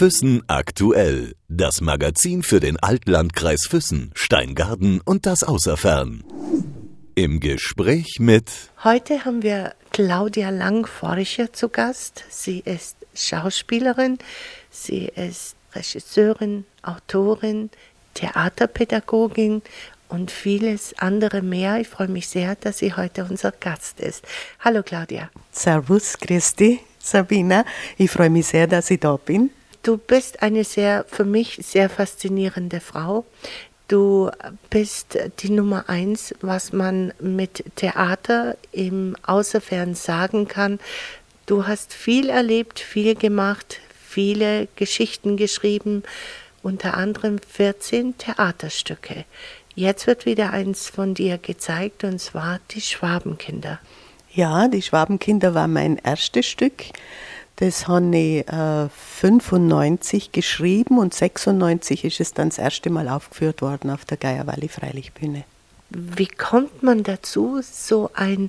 Füssen aktuell. Das Magazin für den Altlandkreis Füssen, Steingarten und das Außerfern. Im Gespräch mit. Heute haben wir Claudia Langforscher zu Gast. Sie ist Schauspielerin, sie ist Regisseurin, Autorin, Theaterpädagogin und vieles andere mehr. Ich freue mich sehr, dass sie heute unser Gast ist. Hallo Claudia. Servus, Christi, Sabina. Ich freue mich sehr, dass ich da bin. Du bist eine sehr, für mich sehr faszinierende Frau. Du bist die Nummer eins, was man mit Theater im Außerfern sagen kann. Du hast viel erlebt, viel gemacht, viele Geschichten geschrieben, unter anderem 14 Theaterstücke. Jetzt wird wieder eins von dir gezeigt, und zwar die Schwabenkinder. Ja, die Schwabenkinder war mein erstes Stück. Das habe ich äh, 95 geschrieben und 96 ist es dann das erste Mal aufgeführt worden auf der Geierwalli Freilichtbühne. Wie kommt man dazu, so ein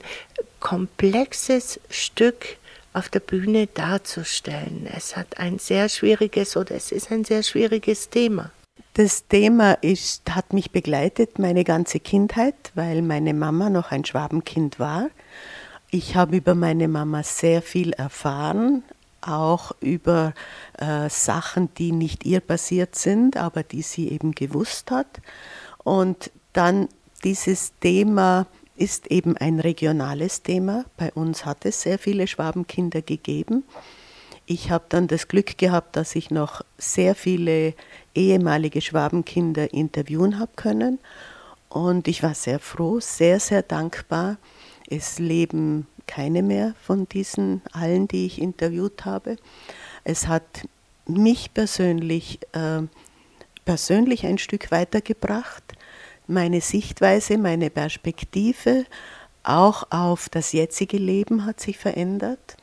komplexes Stück auf der Bühne darzustellen? Es hat ein sehr schwieriges oder es ist ein sehr schwieriges Thema. Das Thema ist, hat mich begleitet meine ganze Kindheit, weil meine Mama noch ein Schwabenkind war. Ich habe über meine Mama sehr viel erfahren, auch über äh, Sachen, die nicht ihr passiert sind, aber die sie eben gewusst hat. Und dann dieses Thema ist eben ein regionales Thema. Bei uns hat es sehr viele Schwabenkinder gegeben. Ich habe dann das Glück gehabt, dass ich noch sehr viele ehemalige Schwabenkinder interviewen habe können. Und ich war sehr froh, sehr, sehr dankbar. Es leben keine mehr von diesen allen, die ich interviewt habe. Es hat mich persönlich, äh, persönlich ein Stück weitergebracht. Meine Sichtweise, meine Perspektive, auch auf das jetzige Leben hat sich verändert,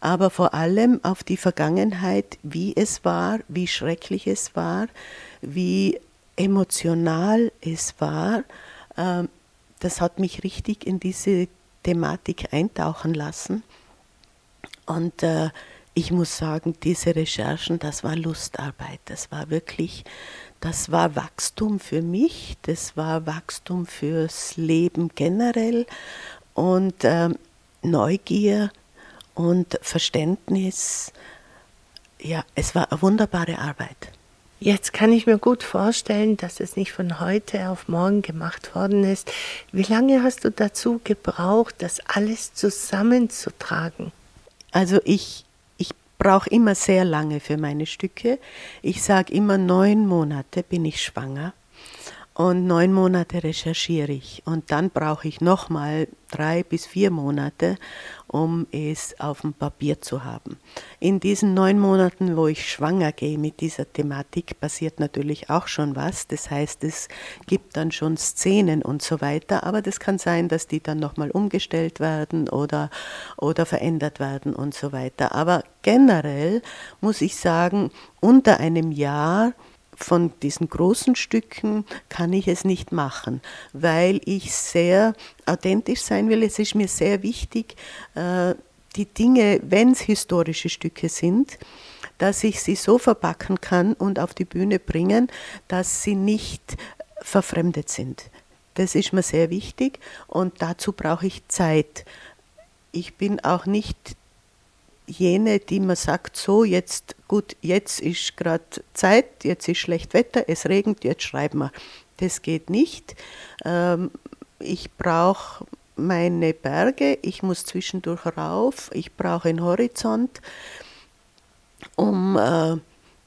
aber vor allem auf die Vergangenheit, wie es war, wie schrecklich es war, wie emotional es war. Ähm, das hat mich richtig in diese Thematik eintauchen lassen. Und äh, ich muss sagen, diese Recherchen, das war Lustarbeit. Das war wirklich, das war Wachstum für mich, das war Wachstum fürs Leben generell und äh, Neugier und Verständnis. Ja, es war eine wunderbare Arbeit. Jetzt kann ich mir gut vorstellen, dass es nicht von heute auf morgen gemacht worden ist. Wie lange hast du dazu gebraucht, das alles zusammenzutragen? Also ich, ich brauche immer sehr lange für meine Stücke. Ich sage immer, neun Monate bin ich schwanger und neun Monate recherchiere ich und dann brauche ich nochmal drei bis vier Monate, um es auf dem Papier zu haben. In diesen neun Monaten, wo ich schwanger gehe mit dieser Thematik, passiert natürlich auch schon was. Das heißt, es gibt dann schon Szenen und so weiter, aber das kann sein, dass die dann nochmal umgestellt werden oder, oder verändert werden und so weiter. Aber generell muss ich sagen, unter einem Jahr von diesen großen Stücken kann ich es nicht machen, weil ich sehr authentisch sein will. Es ist mir sehr wichtig, äh, die Dinge, wenn es historische Stücke sind, dass ich sie so verpacken kann und auf die Bühne bringen, dass sie nicht verfremdet sind. Das ist mir sehr wichtig und dazu brauche ich Zeit. Ich bin auch nicht jene, die man sagt, so jetzt, gut, jetzt ist gerade Zeit, jetzt ist schlecht Wetter, es regnet, jetzt schreiben wir. Das geht nicht. Ähm, ich brauche meine Berge, ich muss zwischendurch rauf, ich brauche einen Horizont, um äh,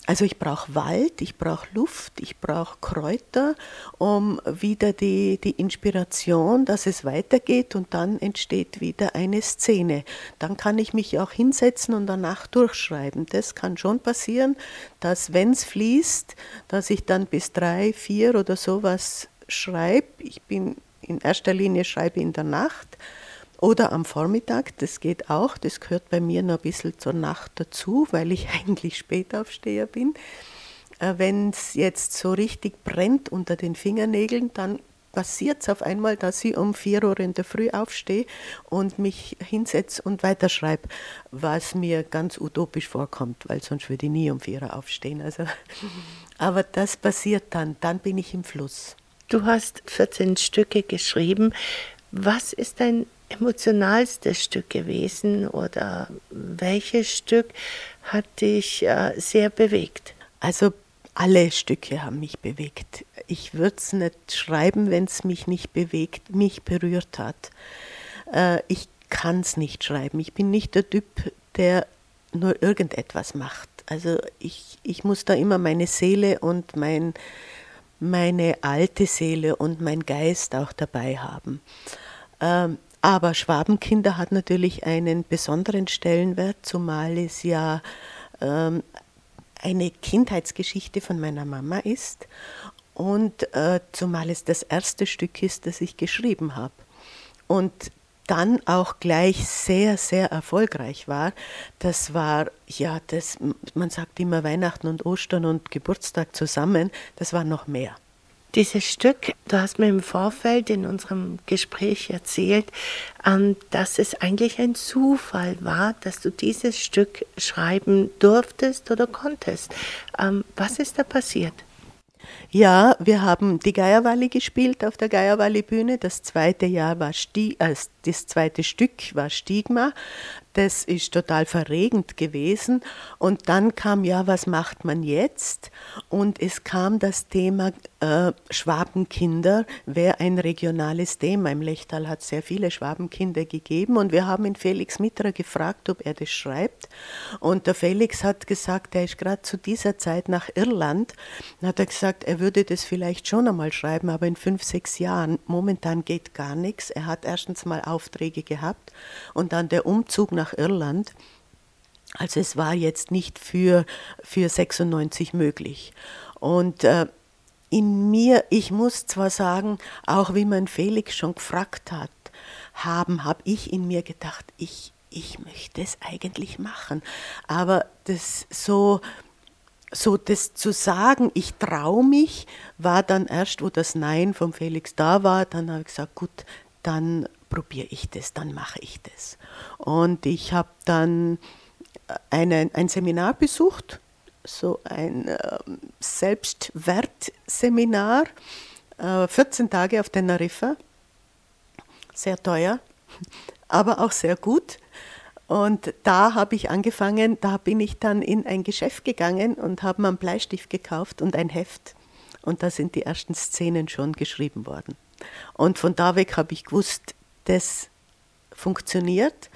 also ich brauche Wald, ich brauche Luft, ich brauche Kräuter, um wieder die, die Inspiration, dass es weitergeht und dann entsteht wieder eine Szene. Dann kann ich mich auch hinsetzen und danach durchschreiben. Das kann schon passieren, dass wenn es fließt, dass ich dann bis drei, vier oder sowas schreibe. Ich bin in erster Linie schreibe in der Nacht oder am Vormittag, das geht auch, das gehört bei mir noch ein bisschen zur Nacht dazu, weil ich eigentlich Spätaufsteher bin. Äh, Wenn es jetzt so richtig brennt unter den Fingernägeln, dann passiert es auf einmal, dass ich um vier Uhr in der Früh aufstehe und mich hinsetze und weiterschreibe, was mir ganz utopisch vorkommt, weil sonst würde ich nie um vier Uhr aufstehen. Also, aber das passiert dann, dann bin ich im Fluss. Du hast 14 Stücke geschrieben. Was ist dein emotionalstes Stück gewesen oder welches Stück hat dich äh, sehr bewegt? Also alle Stücke haben mich bewegt. Ich würde es nicht schreiben, wenn es mich nicht bewegt, mich berührt hat. Äh, ich kann es nicht schreiben. Ich bin nicht der Typ, der nur irgendetwas macht. Also ich, ich muss da immer meine Seele und mein, meine alte Seele und mein Geist auch dabei haben. Ähm, aber Schwabenkinder hat natürlich einen besonderen Stellenwert, zumal es ja ähm, eine Kindheitsgeschichte von meiner Mama ist und äh, zumal es das erste Stück ist, das ich geschrieben habe. Und dann auch gleich sehr, sehr erfolgreich war. Das war, ja, das, man sagt immer Weihnachten und Ostern und Geburtstag zusammen, das war noch mehr. Dieses Stück, du hast mir im Vorfeld in unserem Gespräch erzählt, ähm, dass es eigentlich ein Zufall war, dass du dieses Stück schreiben durftest oder konntest. Ähm, was ist da passiert? Ja, wir haben die Geierwalli gespielt auf der Geierwalli Bühne. Das zweite Jahr war Sti äh, das zweite Stück war Stigma das ist total verregend gewesen. Und dann kam, ja, was macht man jetzt? Und es kam das Thema äh, Schwabenkinder, wäre ein regionales Thema. Im Lechtal hat es sehr viele Schwabenkinder gegeben und wir haben ihn Felix Mitra gefragt, ob er das schreibt. Und der Felix hat gesagt, er ist gerade zu dieser Zeit nach Irland. Dann hat er gesagt, er würde das vielleicht schon einmal schreiben, aber in fünf, sechs Jahren. Momentan geht gar nichts. Er hat erstens mal Aufträge gehabt und dann der Umzug nach Irland. Also es war jetzt nicht für, für 96 möglich. Und äh, in mir, ich muss zwar sagen, auch wie mein Felix schon gefragt hat, haben, habe ich in mir gedacht, ich, ich möchte es eigentlich machen. Aber das so, so das zu sagen, ich traue mich, war dann erst, wo das Nein von Felix da war, dann habe ich gesagt, gut, dann probiere ich das, dann mache ich das. Und ich habe dann eine, ein Seminar besucht, so ein äh, Selbstwertseminar, äh, 14 Tage auf Teneriffa, sehr teuer, aber auch sehr gut. Und da habe ich angefangen, da bin ich dann in ein Geschäft gegangen und habe mir einen Bleistift gekauft und ein Heft. Und da sind die ersten Szenen schon geschrieben worden. Und von da weg habe ich gewusst, das funktioniert.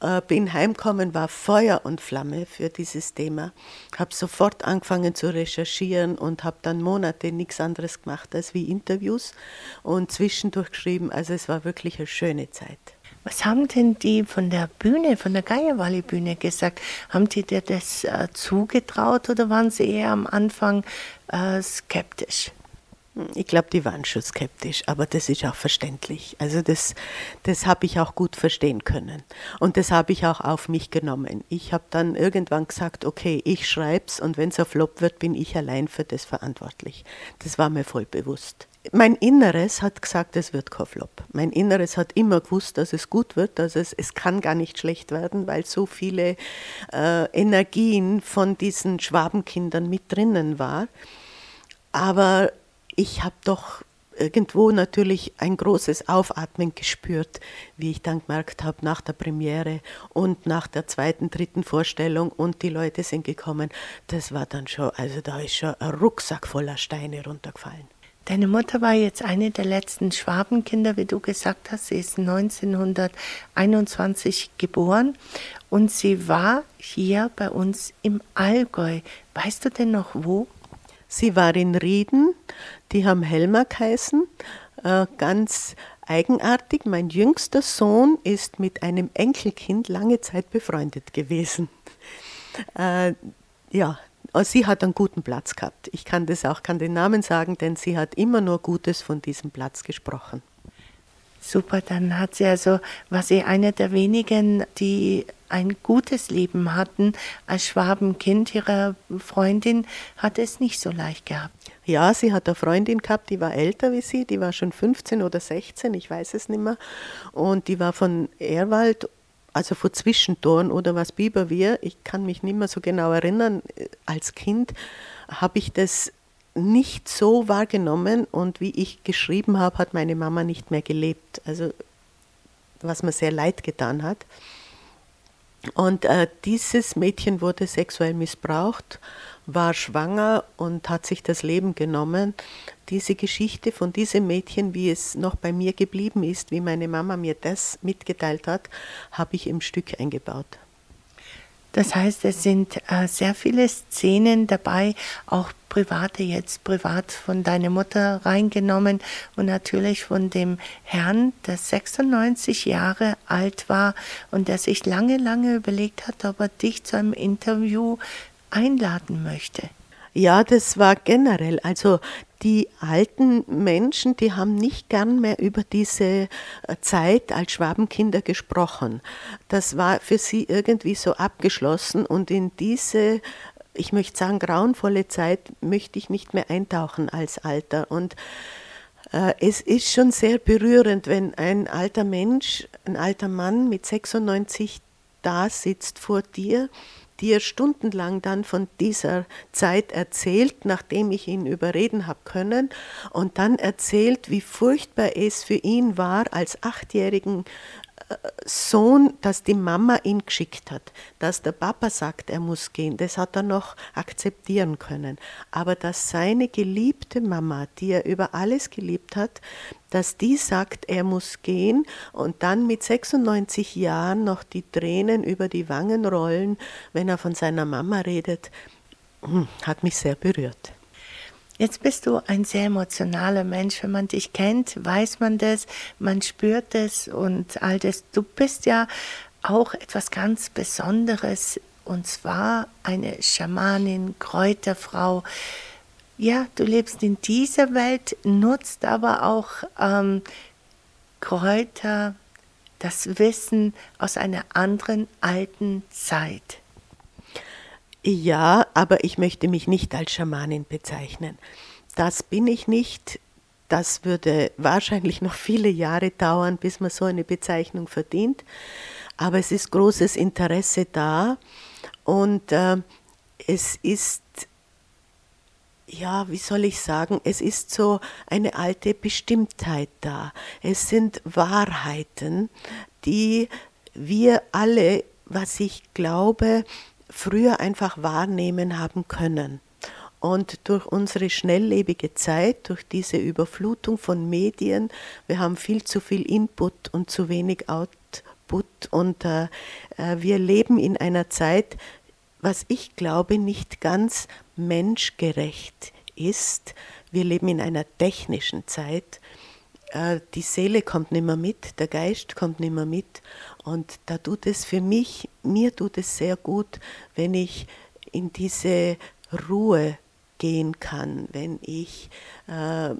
Äh, bin heimgekommen, war Feuer und Flamme für dieses Thema, habe sofort angefangen zu recherchieren und habe dann Monate nichts anderes gemacht als wie Interviews und zwischendurch geschrieben. Also es war wirklich eine schöne Zeit. Was haben denn die von der Bühne, von der Geierwalli-Bühne gesagt? Haben die dir das äh, zugetraut oder waren sie eher am Anfang äh, skeptisch? Ich glaube, die waren schon skeptisch, aber das ist auch verständlich. Also das, das habe ich auch gut verstehen können. Und das habe ich auch auf mich genommen. Ich habe dann irgendwann gesagt, okay, ich schreibe es und wenn es ein Flop wird, bin ich allein für das verantwortlich. Das war mir voll bewusst. Mein Inneres hat gesagt, es wird kein Flop. Mein Inneres hat immer gewusst, dass es gut wird, dass es, es kann gar nicht schlecht werden, weil so viele äh, Energien von diesen Schwabenkindern mit drinnen war. Aber ich habe doch irgendwo natürlich ein großes Aufatmen gespürt, wie ich dann gemerkt habe nach der Premiere und nach der zweiten, dritten Vorstellung und die Leute sind gekommen. Das war dann schon, also da ist schon ein Rucksack voller Steine runtergefallen. Deine Mutter war jetzt eine der letzten Schwabenkinder, wie du gesagt hast. Sie ist 1921 geboren und sie war hier bei uns im Allgäu. Weißt du denn noch wo? Sie war in Rieden, die haben Helmer geheißen, äh, ganz eigenartig. Mein jüngster Sohn ist mit einem Enkelkind lange Zeit befreundet gewesen. Äh, ja, sie hat einen guten Platz gehabt. Ich kann das auch, kann den Namen sagen, denn sie hat immer nur Gutes von diesem Platz gesprochen. Super, dann hat sie also, war sie eine der wenigen, die ein gutes Leben hatten. Als Schwabenkind ihrer Freundin hat es nicht so leicht gehabt. Ja, sie hat eine Freundin gehabt, die war älter wie sie, die war schon 15 oder 16, ich weiß es nicht mehr. Und die war von Erwald, also von Zwischentoren oder was Biberwehr. Ich kann mich nicht mehr so genau erinnern. Als Kind habe ich das nicht so wahrgenommen und wie ich geschrieben habe, hat meine Mama nicht mehr gelebt. Also was mir sehr leid getan hat. Und äh, dieses Mädchen wurde sexuell missbraucht, war schwanger und hat sich das Leben genommen. Diese Geschichte von diesem Mädchen, wie es noch bei mir geblieben ist, wie meine Mama mir das mitgeteilt hat, habe ich im Stück eingebaut. Das heißt, es sind äh, sehr viele Szenen dabei, auch private jetzt, privat von deiner Mutter reingenommen und natürlich von dem Herrn, der 96 Jahre alt war und der sich lange, lange überlegt hat, ob er dich zu einem Interview einladen möchte. Ja, das war generell. Also die alten Menschen, die haben nicht gern mehr über diese äh, Zeit als Schwabenkinder gesprochen. Das war für sie irgendwie so abgeschlossen und in diese ich möchte sagen, grauenvolle Zeit möchte ich nicht mehr eintauchen als Alter. Und äh, es ist schon sehr berührend, wenn ein alter Mensch, ein alter Mann mit 96 da sitzt vor dir dir stundenlang dann von dieser Zeit erzählt, nachdem ich ihn überreden habe können, und dann erzählt, wie furchtbar es für ihn war, als achtjährigen Sohn, dass die Mama ihn geschickt hat, dass der Papa sagt, er muss gehen, das hat er noch akzeptieren können. Aber dass seine geliebte Mama, die er über alles geliebt hat, dass die sagt, er muss gehen und dann mit 96 Jahren noch die Tränen über die Wangen rollen, wenn er von seiner Mama redet, hm, hat mich sehr berührt. Jetzt bist du ein sehr emotionaler Mensch. Wenn man dich kennt, weiß man das, man spürt es und all das. Du bist ja auch etwas ganz Besonderes und zwar eine Schamanin, Kräuterfrau. Ja, du lebst in dieser Welt, nutzt aber auch ähm, Kräuter, das Wissen aus einer anderen alten Zeit. Ja, aber ich möchte mich nicht als Schamanin bezeichnen. Das bin ich nicht. Das würde wahrscheinlich noch viele Jahre dauern, bis man so eine Bezeichnung verdient. Aber es ist großes Interesse da und äh, es ist, ja, wie soll ich sagen, es ist so eine alte Bestimmtheit da. Es sind Wahrheiten, die wir alle, was ich glaube, früher einfach wahrnehmen haben können. Und durch unsere schnelllebige Zeit, durch diese Überflutung von Medien, wir haben viel zu viel Input und zu wenig Output und äh, äh, wir leben in einer Zeit, was ich glaube, nicht ganz menschgerecht ist. Wir leben in einer technischen Zeit. Äh, die Seele kommt nicht mehr mit, der Geist kommt nicht mehr mit und da tut es für mich, mir tut es sehr gut, wenn ich in diese Ruhe gehen kann, wenn ich, äh,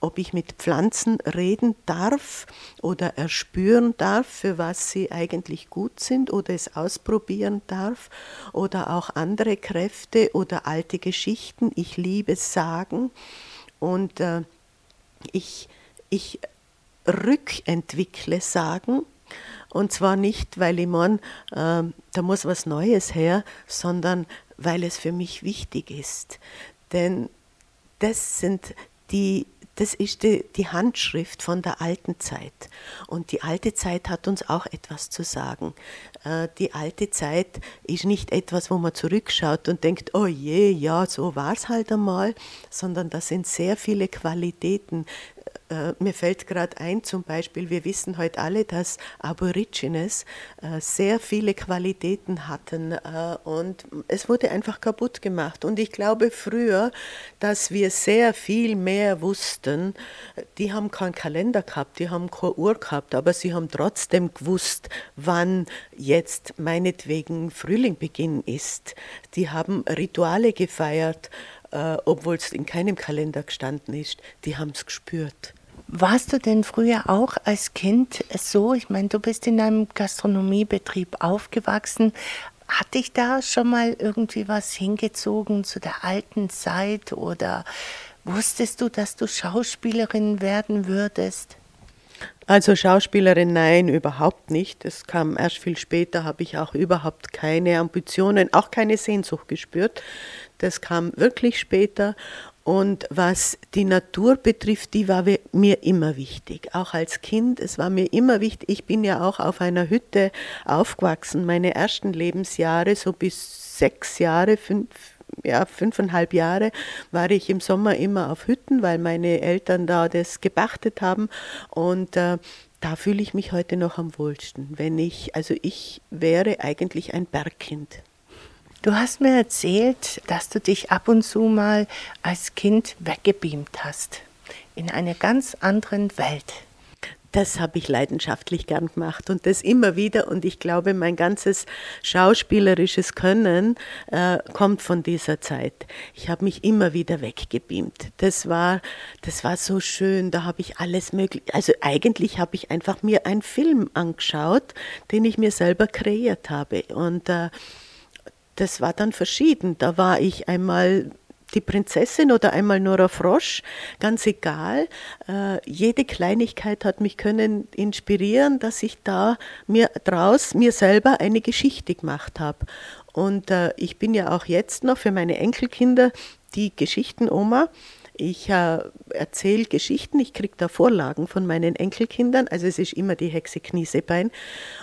ob ich mit Pflanzen reden darf oder erspüren darf, für was sie eigentlich gut sind oder es ausprobieren darf oder auch andere Kräfte oder alte Geschichten. Ich liebe Sagen und äh, ich, ich rückentwickle Sagen und zwar nicht, weil ich meine, äh, da muss was Neues her, sondern weil es für mich wichtig ist. Denn das sind die das ist die, die, Handschrift von der alten Zeit. Und die alte Zeit hat uns auch etwas zu sagen. Äh, die alte Zeit ist nicht etwas, wo man zurückschaut und denkt, oh je, ja, so war es halt einmal, sondern da sind sehr viele Qualitäten, äh, mir fällt gerade ein, zum Beispiel, wir wissen heute alle, dass Aborigines äh, sehr viele Qualitäten hatten äh, und es wurde einfach kaputt gemacht. Und ich glaube früher, dass wir sehr viel mehr wussten. Die haben keinen Kalender gehabt, die haben keine Uhr gehabt, aber sie haben trotzdem gewusst, wann jetzt meinetwegen Frühlingbeginn ist. Die haben Rituale gefeiert, äh, obwohl es in keinem Kalender gestanden ist. Die haben es gespürt. Warst du denn früher auch als Kind so? Ich meine, du bist in einem Gastronomiebetrieb aufgewachsen. Hat dich da schon mal irgendwie was hingezogen zu der alten Zeit oder wusstest du, dass du Schauspielerin werden würdest? Also Schauspielerin, nein, überhaupt nicht. Es kam erst viel später, habe ich auch überhaupt keine Ambitionen, auch keine Sehnsucht gespürt. Das kam wirklich später. Und was die Natur betrifft, die war mir immer wichtig. Auch als Kind, es war mir immer wichtig. Ich bin ja auch auf einer Hütte aufgewachsen. Meine ersten Lebensjahre, so bis sechs Jahre, fünf, ja, fünfeinhalb Jahre war ich im Sommer immer auf Hütten, weil meine Eltern da das gepachtet haben. Und äh, da fühle ich mich heute noch am wohlsten. Wenn ich, also ich wäre eigentlich ein Bergkind. Du hast mir erzählt, dass du dich ab und zu mal als Kind weggebeamt hast. In einer ganz anderen Welt. Das habe ich leidenschaftlich gern gemacht und das immer wieder. Und ich glaube, mein ganzes schauspielerisches Können äh, kommt von dieser Zeit. Ich habe mich immer wieder weggebeamt. Das war, das war so schön. Da habe ich alles möglich. Also eigentlich habe ich einfach mir einen Film angeschaut, den ich mir selber kreiert habe. Und äh, das war dann verschieden. Da war ich einmal die Prinzessin oder einmal Nora Frosch, ganz egal. Äh, jede Kleinigkeit hat mich können inspirieren, dass ich da mir draus mir selber eine Geschichte gemacht habe. Und äh, ich bin ja auch jetzt noch für meine Enkelkinder die Geschichtenoma. Ich äh, erzähle Geschichten, ich kriege da Vorlagen von meinen Enkelkindern, also es ist immer die Hexe Kniesebein.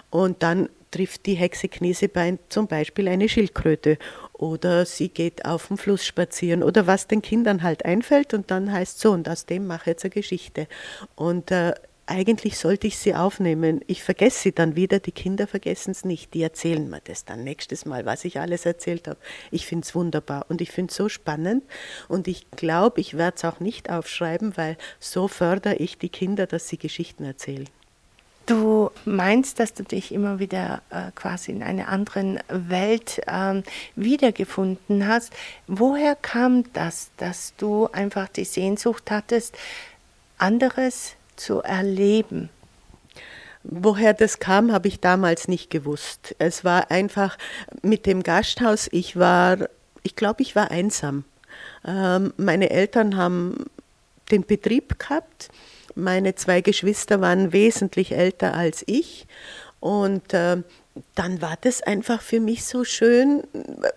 Und dann trifft die Hexe Kniesebein zum Beispiel eine Schildkröte oder sie geht auf dem Fluss spazieren oder was den Kindern halt einfällt und dann heißt so und aus dem mache ich jetzt eine Geschichte. Und äh, eigentlich sollte ich sie aufnehmen. Ich vergesse sie dann wieder, die Kinder vergessen es nicht. Die erzählen mir das dann nächstes Mal, was ich alles erzählt habe. Ich finde es wunderbar und ich finde es so spannend und ich glaube, ich werde es auch nicht aufschreiben, weil so fördere ich die Kinder, dass sie Geschichten erzählen. Du meinst, dass du dich immer wieder äh, quasi in einer anderen Welt ähm, wiedergefunden hast. Woher kam das, dass du einfach die Sehnsucht hattest, anderes zu erleben? Woher das kam, habe ich damals nicht gewusst. Es war einfach mit dem Gasthaus, ich war, ich glaube, ich war einsam. Ähm, meine Eltern haben den Betrieb gehabt meine zwei Geschwister waren wesentlich älter als ich und äh, dann war das einfach für mich so schön.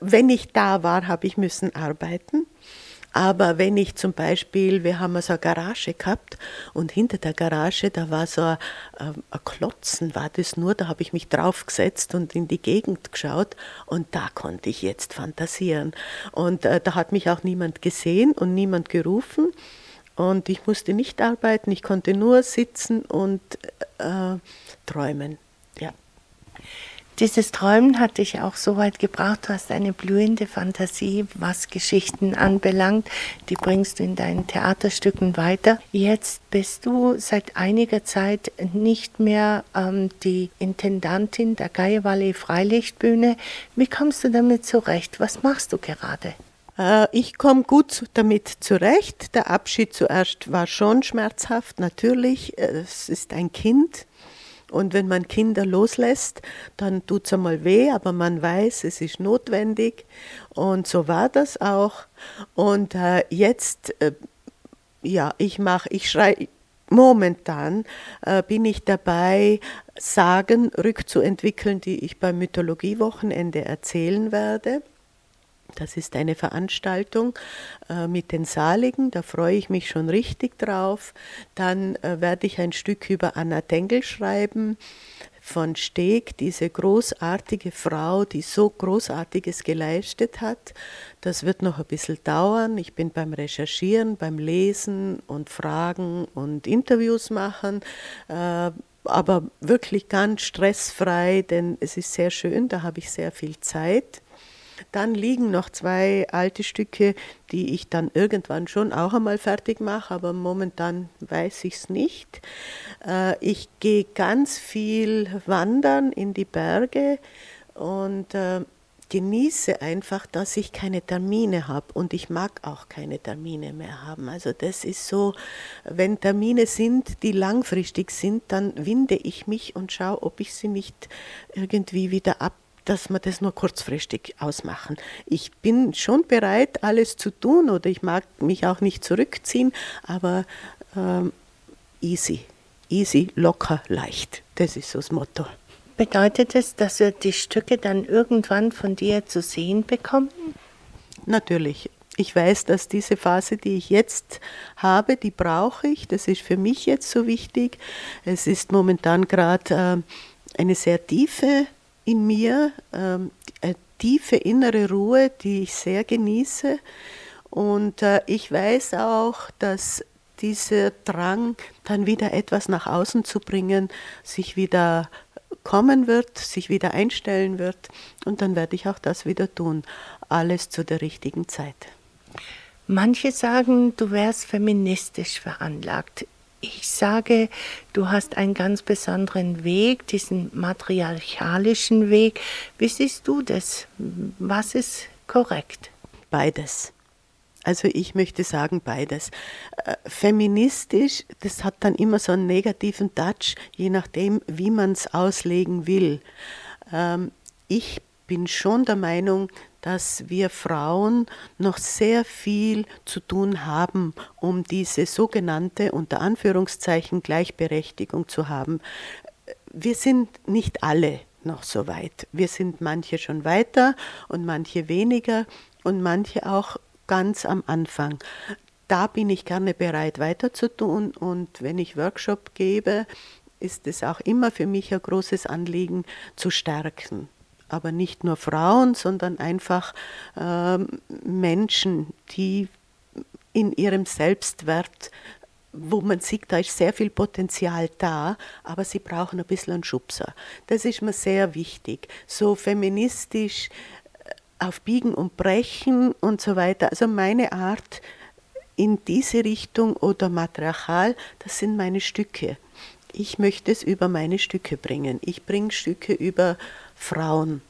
Wenn ich da war, habe ich müssen arbeiten. Aber wenn ich zum Beispiel, wir haben so eine Garage gehabt und hinter der Garage, da war so ein, äh, ein Klotzen, war das nur, da habe ich mich draufgesetzt und in die Gegend geschaut und da konnte ich jetzt fantasieren. Und äh, da hat mich auch niemand gesehen und niemand gerufen. Und ich musste nicht arbeiten, ich konnte nur sitzen und äh, träumen. Ja. Dieses Träumen hat dich auch so weit gebracht, du hast eine blühende Fantasie, was Geschichten anbelangt. Die bringst du in deinen Theaterstücken weiter. Jetzt bist du seit einiger Zeit nicht mehr ähm, die Intendantin der Geiervalley Freilichtbühne. Wie kommst du damit zurecht? Was machst du gerade? Äh, ich komme gut damit zurecht. Der Abschied zuerst war schon schmerzhaft, natürlich. Es ist ein Kind. Und wenn man Kinder loslässt, dann tut es einmal weh, aber man weiß, es ist notwendig. Und so war das auch. Und äh, jetzt, äh, ja, ich mache, ich schreibe, momentan äh, bin ich dabei, Sagen rückzuentwickeln, die ich beim Mythologiewochenende erzählen werde. Das ist eine Veranstaltung äh, mit den Saligen, da freue ich mich schon richtig drauf. Dann äh, werde ich ein Stück über Anna Dengel schreiben von Steg, diese großartige Frau, die so Großartiges geleistet hat. Das wird noch ein bisschen dauern. Ich bin beim Recherchieren, beim Lesen und Fragen und Interviews machen. Äh, aber wirklich ganz stressfrei, denn es ist sehr schön, da habe ich sehr viel Zeit. Dann liegen noch zwei alte Stücke, die ich dann irgendwann schon auch einmal fertig mache, aber momentan weiß ich es nicht. Äh, ich gehe ganz viel wandern in die Berge und äh, genieße einfach, dass ich keine Termine habe und ich mag auch keine Termine mehr haben. Also das ist so, wenn Termine sind, die langfristig sind, dann winde ich mich und schaue, ob ich sie nicht irgendwie wieder ab dass wir das nur kurzfristig ausmachen. Ich bin schon bereit, alles zu tun oder ich mag mich auch nicht zurückziehen, aber ähm, easy, easy, locker, leicht. Das ist so das Motto. Bedeutet es, dass wir die Stücke dann irgendwann von dir zu sehen bekommen? Natürlich. Ich weiß, dass diese Phase, die ich jetzt habe, die brauche ich. Das ist für mich jetzt so wichtig. Es ist momentan gerade äh, eine sehr tiefe in mir, äh, eine tiefe innere Ruhe, die ich sehr genieße. Und äh, ich weiß auch, dass dieser Drang, dann wieder etwas nach außen zu bringen, sich wieder kommen wird, sich wieder einstellen wird und dann werde ich auch das wieder tun. Alles zu der richtigen Zeit. Manche sagen, du wärst feministisch veranlagt. Ich sage, du hast einen ganz besonderen Weg, diesen matriarchalischen Weg. Wie siehst du das? Was ist korrekt? Beides. Also ich möchte sagen beides. Äh, feministisch, das hat dann immer so einen negativen Touch, je nachdem, wie man es auslegen will. Ähm, ich bin schon der Meinung, dass wir Frauen noch sehr viel zu tun haben, um diese sogenannte unter Anführungszeichen Gleichberechtigung zu haben. Wir sind nicht alle noch so weit. Wir sind manche schon weiter und manche weniger und manche auch ganz am Anfang. Da bin ich gerne bereit weiterzutun und wenn ich Workshop gebe, ist es auch immer für mich ein großes Anliegen zu stärken. Aber nicht nur Frauen, sondern einfach äh, Menschen, die in ihrem Selbstwert wo man sieht, da ist sehr viel Potenzial da, aber sie brauchen ein bisschen einen Schubser. Das ist mir sehr wichtig. So feministisch auf Biegen und Brechen und so weiter. Also meine Art in diese Richtung oder matriarchal, das sind meine Stücke. Ich möchte es über meine Stücke bringen. Ich bringe Stücke über Frauen.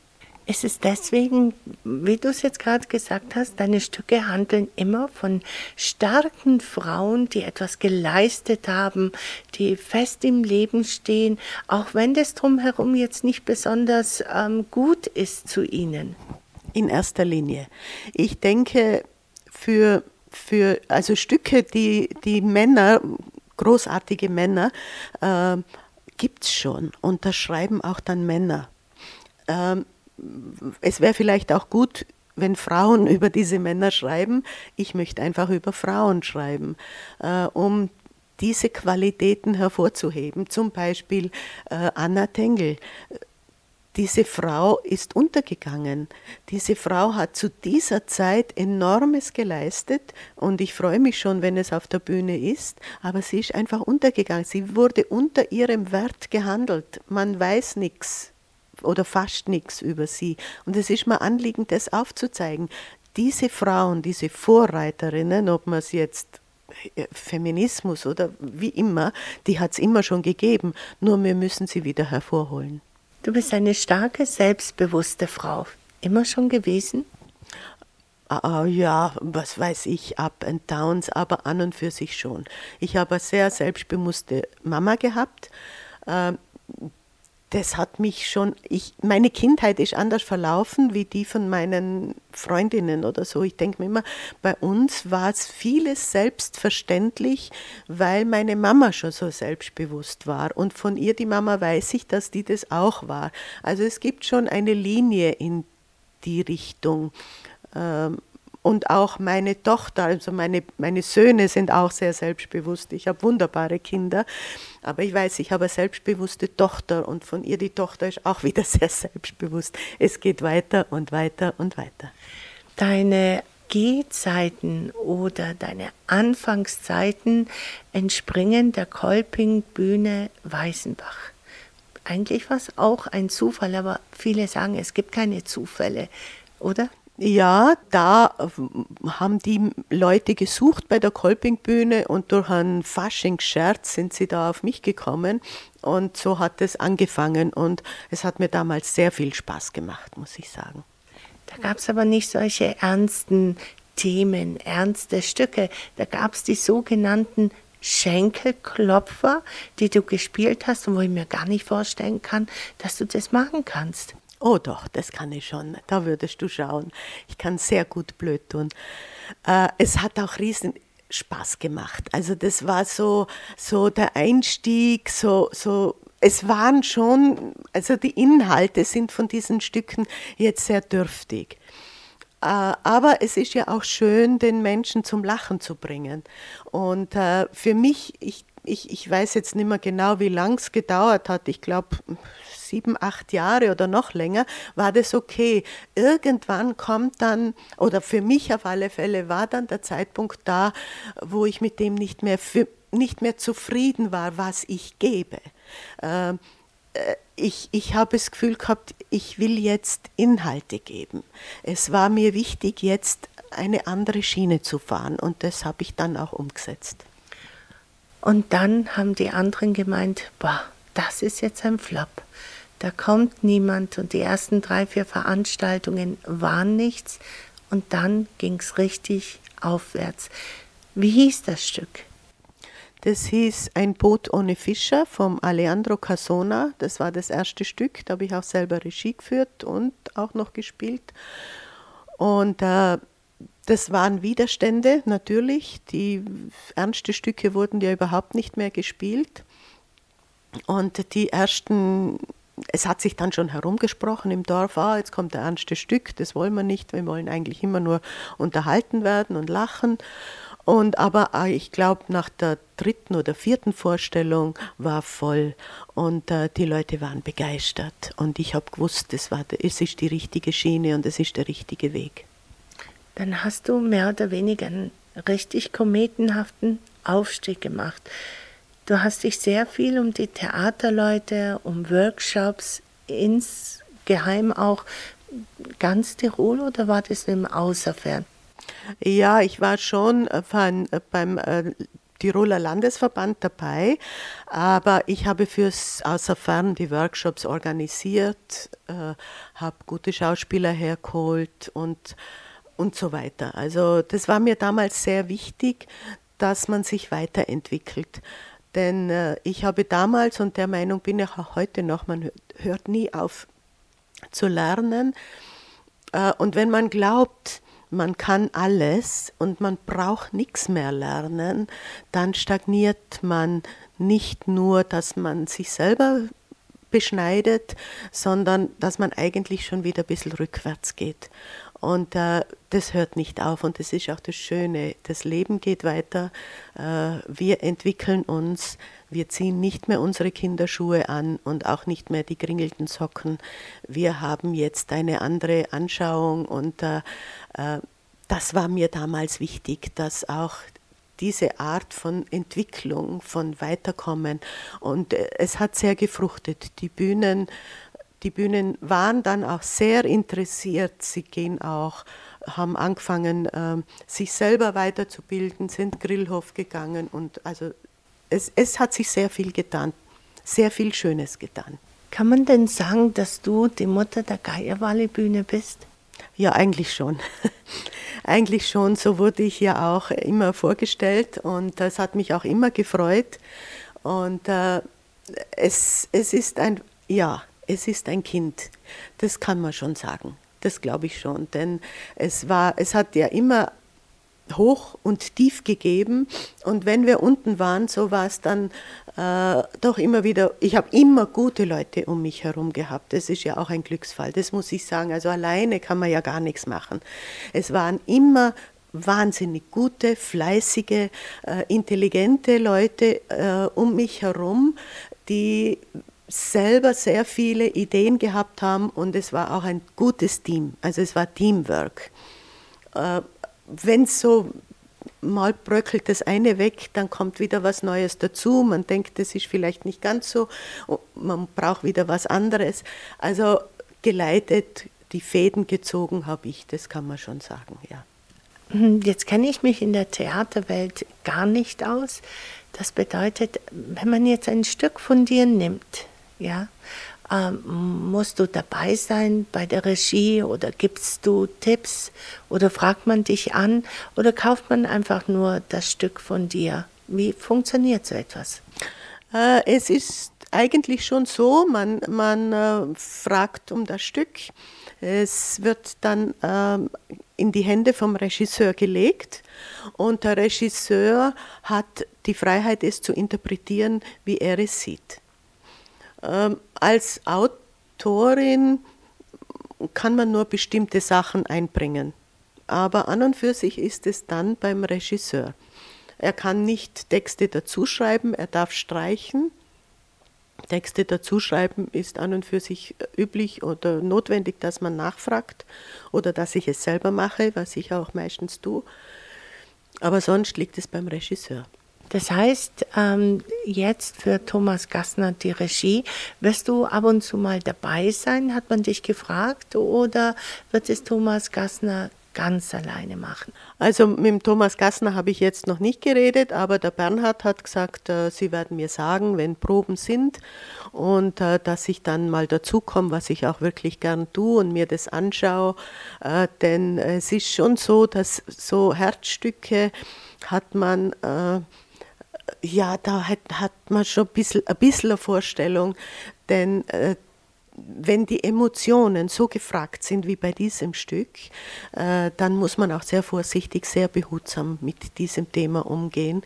Ist es deswegen, wie du es jetzt gerade gesagt hast, deine Stücke handeln immer von starken Frauen, die etwas geleistet haben, die fest im Leben stehen, auch wenn das drumherum jetzt nicht besonders ähm, gut ist zu ihnen? in erster Linie. Ich denke, für, für also Stücke, die, die Männer, großartige Männer, äh, gibt es schon und das schreiben auch dann Männer. Ähm, es wäre vielleicht auch gut, wenn Frauen über diese Männer schreiben. Ich möchte einfach über Frauen schreiben, äh, um diese Qualitäten hervorzuheben. Zum Beispiel äh, Anna Tengel diese Frau ist untergegangen. Diese Frau hat zu dieser Zeit enormes geleistet und ich freue mich schon, wenn es auf der Bühne ist, aber sie ist einfach untergegangen. Sie wurde unter ihrem Wert gehandelt. Man weiß nichts oder fast nichts über sie. Und es ist mir anliegend, das aufzuzeigen. Diese Frauen, diese Vorreiterinnen, ob man es jetzt äh, Feminismus oder wie immer, die hat es immer schon gegeben, nur wir müssen sie wieder hervorholen. Du bist eine starke, selbstbewusste Frau. Immer schon gewesen? Uh, ja, was weiß ich, Up and Downs, aber an und für sich schon. Ich habe eine sehr selbstbewusste Mama gehabt. Uh, das hat mich schon, ich, meine Kindheit ist anders verlaufen wie die von meinen Freundinnen oder so. Ich denke mir immer, bei uns war es vieles selbstverständlich, weil meine Mama schon so selbstbewusst war. Und von ihr, die Mama, weiß ich, dass die das auch war. Also es gibt schon eine Linie in die Richtung. Ähm, und auch meine Tochter, also meine, meine Söhne sind auch sehr selbstbewusst. Ich habe wunderbare Kinder, aber ich weiß, ich habe eine selbstbewusste Tochter und von ihr die Tochter ist auch wieder sehr selbstbewusst. Es geht weiter und weiter und weiter. Deine Gehzeiten oder deine Anfangszeiten entspringen der Kolping-Bühne Weißenbach. Eigentlich war es auch ein Zufall, aber viele sagen, es gibt keine Zufälle, oder? Ja, da haben die Leute gesucht bei der Kolpingbühne und durch einen Faschingsscherz sind sie da auf mich gekommen und so hat es angefangen und es hat mir damals sehr viel Spaß gemacht, muss ich sagen. Da gab es aber nicht solche ernsten Themen, ernste Stücke. Da gab es die sogenannten Schenkelklopfer, die du gespielt hast und wo ich mir gar nicht vorstellen kann, dass du das machen kannst. Oh doch, das kann ich schon. Da würdest du schauen. Ich kann sehr gut blöd tun. Äh, es hat auch riesen Spaß gemacht. Also das war so, so der Einstieg, so, so es waren schon, also die Inhalte sind von diesen Stücken jetzt sehr dürftig. Äh, aber es ist ja auch schön, den Menschen zum Lachen zu bringen. Und äh, für mich, ich, ich, ich weiß jetzt nicht mehr genau, wie lang es gedauert hat. Ich glaube, sieben, acht Jahre oder noch länger, war das okay. Irgendwann kommt dann, oder für mich auf alle Fälle war dann der Zeitpunkt da, wo ich mit dem nicht mehr, für, nicht mehr zufrieden war, was ich gebe. Ähm, äh, ich, ich habe das Gefühl gehabt, ich will jetzt Inhalte geben. Es war mir wichtig, jetzt eine andere Schiene zu fahren und das habe ich dann auch umgesetzt. Und dann haben die anderen gemeint, boah, das ist jetzt ein Flop da kommt niemand und die ersten drei, vier Veranstaltungen waren nichts und dann ging es richtig aufwärts. Wie hieß das Stück? Das hieß Ein Boot ohne Fischer vom Alejandro Casona. Das war das erste Stück. Da habe ich auch selber Regie geführt und auch noch gespielt. Und äh, das waren Widerstände natürlich. Die ernsten Stücke wurden ja überhaupt nicht mehr gespielt. Und die ersten es hat sich dann schon herumgesprochen im Dorf, ah, jetzt kommt der ernste Stück, das wollen wir nicht, wir wollen eigentlich immer nur unterhalten werden und lachen. Und aber ah, ich glaube, nach der dritten oder vierten Vorstellung war voll und äh, die Leute waren begeistert. Und ich habe gewusst, das war, es ist die richtige Schiene und es ist der richtige Weg. Dann hast du mehr oder weniger einen richtig kometenhaften Aufstieg gemacht. Du hast dich sehr viel um die Theaterleute, um Workshops, insgeheim auch ganz Tirol oder war das im Außerfern? Ja, ich war schon von, äh, beim äh, Tiroler Landesverband dabei, aber ich habe fürs Außerfern die Workshops organisiert, äh, habe gute Schauspieler hergeholt und, und so weiter. Also das war mir damals sehr wichtig, dass man sich weiterentwickelt. Denn äh, ich habe damals, und der Meinung bin ich auch heute noch, man hört nie auf zu lernen. Äh, und wenn man glaubt, man kann alles und man braucht nichts mehr lernen, dann stagniert man nicht nur, dass man sich selber beschneidet, sondern dass man eigentlich schon wieder ein bisschen rückwärts geht. Und äh, das hört nicht auf und das ist auch das Schöne. Das Leben geht weiter, äh, wir entwickeln uns, wir ziehen nicht mehr unsere Kinderschuhe an und auch nicht mehr die geringelten Socken. Wir haben jetzt eine andere Anschauung und äh, äh das war mir damals wichtig, dass auch diese Art von Entwicklung, von Weiterkommen. Und äh, es hat sehr gefruchtet. Die Bühnen die Bühnen waren dann auch sehr interessiert. Sie gehen auch, haben angefangen, ähm, sich selber weiterzubilden, sind Grillhof gegangen und also es, es hat sich sehr viel getan, sehr viel Schönes getan. Kann man denn sagen, dass du die Mutter der Geierwalle-Bühne bist? Ja, eigentlich schon. eigentlich schon. So wurde ich ja auch immer vorgestellt und das hat mich auch immer gefreut. Und äh, es, es ist ein, ja, es ist ein Kind. Das kann man schon sagen. Das glaube ich schon. Denn es, war, es hat ja immer hoch und tief gegeben. Und wenn wir unten waren, so war es dann äh, doch immer wieder, ich habe immer gute Leute um mich herum gehabt. Das ist ja auch ein Glücksfall, das muss ich sagen. Also alleine kann man ja gar nichts machen. Es waren immer wahnsinnig gute, fleißige, äh, intelligente Leute äh, um mich herum, die selber sehr viele Ideen gehabt haben und es war auch ein gutes Team. Also es war Teamwork. Äh, Wenn es so mal bröckelt das eine weg, dann kommt wieder was Neues dazu. Man denkt, das ist vielleicht nicht ganz so, man braucht wieder was anderes. Also geleitet, die Fäden gezogen habe ich, das kann man schon sagen, ja. Jetzt kenne ich mich in der Theaterwelt gar nicht aus. Das bedeutet, wenn man jetzt ein Stück von dir nimmt, ja, Ähm, musst du dabei sein bei der Regie oder gibst du Tipps oder fragt man dich an oder kauft man einfach nur das Stück von dir? Wie funktioniert so etwas? Äh, es ist eigentlich schon so, man, man äh, fragt um das Stück. Es wird dann äh, in die Hände vom Regisseur gelegt und der Regisseur hat die Freiheit, es zu interpretieren, wie er es sieht. Ähm, als Autorin kann man nur bestimmte Sachen einbringen, aber an und für sich ist es dann beim Regisseur. Er kann nicht Texte dazuschreiben, er darf streichen. Texte dazuschreiben ist an und für sich üblich oder notwendig, dass man nachfragt oder dass ich es selber mache, was ich auch meistens tue. Aber sonst liegt es beim Regisseur. Das heißt, ähm, jetzt für Thomas Gassner die Regie, wirst du ab und zu mal dabei sein, hat man dich gefragt, oder wird es Thomas Gassner ganz alleine machen? Also mit dem Thomas Gassner habe ich jetzt noch nicht geredet, aber der Bernhard hat gesagt, äh, sie werden mir sagen, wenn Proben sind und äh, dass ich dann mal dazukomme, was ich auch wirklich gern tue und mir das anschaue. Äh, denn es ist schon so, dass so Herzstücke hat man ja, da hat, hat man schon ein bisschen, ein bisschen eine Vorstellung, denn äh, wenn die Emotionen so gefragt sind wie bei diesem Stück, äh, dann muss man auch sehr vorsichtig, sehr behutsam mit diesem Thema umgehen,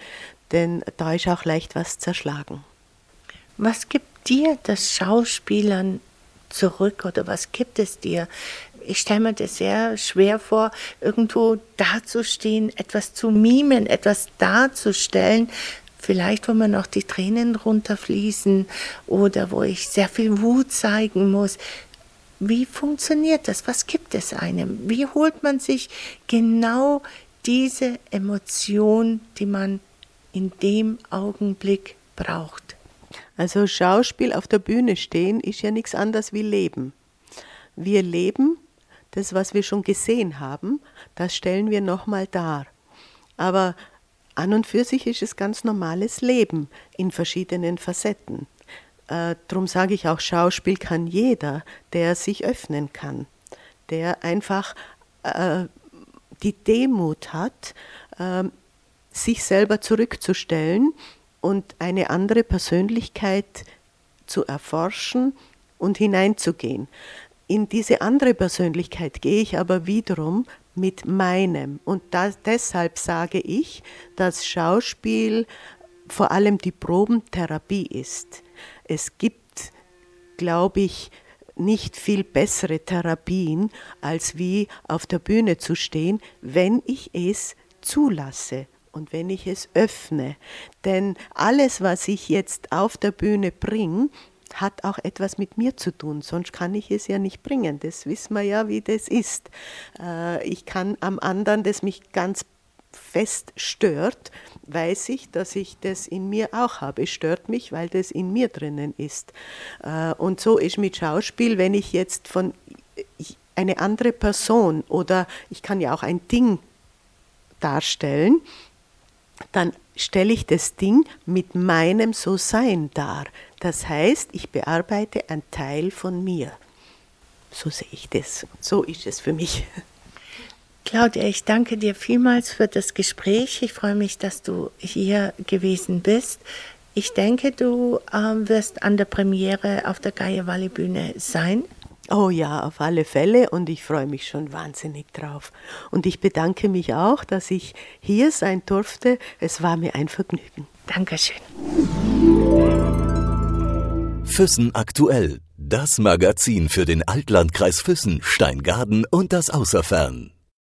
denn da ist auch leicht was zerschlagen. Was gibt dir das Schauspielern zurück oder was gibt es dir? Ich stelle mir das sehr schwer vor, irgendwo dazustehen, etwas zu mimen, etwas darzustellen, vielleicht wo mir noch die Tränen runterfließen oder wo ich sehr viel Wut zeigen muss. Wie funktioniert das? Was gibt es einem? Wie holt man sich genau diese Emotion, die man in dem Augenblick braucht? Also Schauspiel auf der Bühne stehen ist ja nichts anderes wie Leben. Wir leben, das, was wir schon gesehen haben, das stellen wir nochmal dar. Aber an und für sich ist es ganz normales Leben in verschiedenen Facetten. Äh, Darum sage ich auch, Schauspiel kann jeder, der sich öffnen kann, der einfach äh, die Demut hat, äh, sich selber zurückzustellen und eine andere Persönlichkeit zu erforschen und hineinzugehen. In diese andere Persönlichkeit gehe ich aber wiederum mit meinem. Und das, deshalb sage ich, dass Schauspiel vor allem die Probentherapie ist. Es gibt, glaube ich, nicht viel bessere Therapien, als wie auf der Bühne zu stehen, wenn ich es zulasse und wenn ich es öffne. Denn alles, was ich jetzt auf der Bühne bringe, hat auch etwas mit mir zu tun, sonst kann ich es ja nicht bringen. Das wissen wir ja, wie das ist. Äh, ich kann am anderen, das mich ganz fest stört, weiß ich, dass ich das in mir auch habe. Es stört mich, weil das in mir drinnen ist. Äh, und so ist mit Schauspiel, wenn ich jetzt von eine andere Person oder ich kann ja auch ein Ding darstellen, dann stelle ich das Ding mit meinem So-Sein dar. Das heißt, ich bearbeite einen Teil von mir. So sehe ich das. So ist es für mich. Claudia, ich danke dir vielmals für das Gespräch. Ich freue mich, dass du hier gewesen bist. Ich denke, du äh, wirst an der Premiere auf der Valley Bühne sein. Oh ja, auf alle Fälle und ich freue mich schon wahnsinnig drauf. Und ich bedanke mich auch, dass ich hier sein durfte. Es war mir ein Vergnügen. Dankeschön. Füssen aktuell. Das Magazin für den Altlandkreis Füssen, Steingaden und das Außerfern.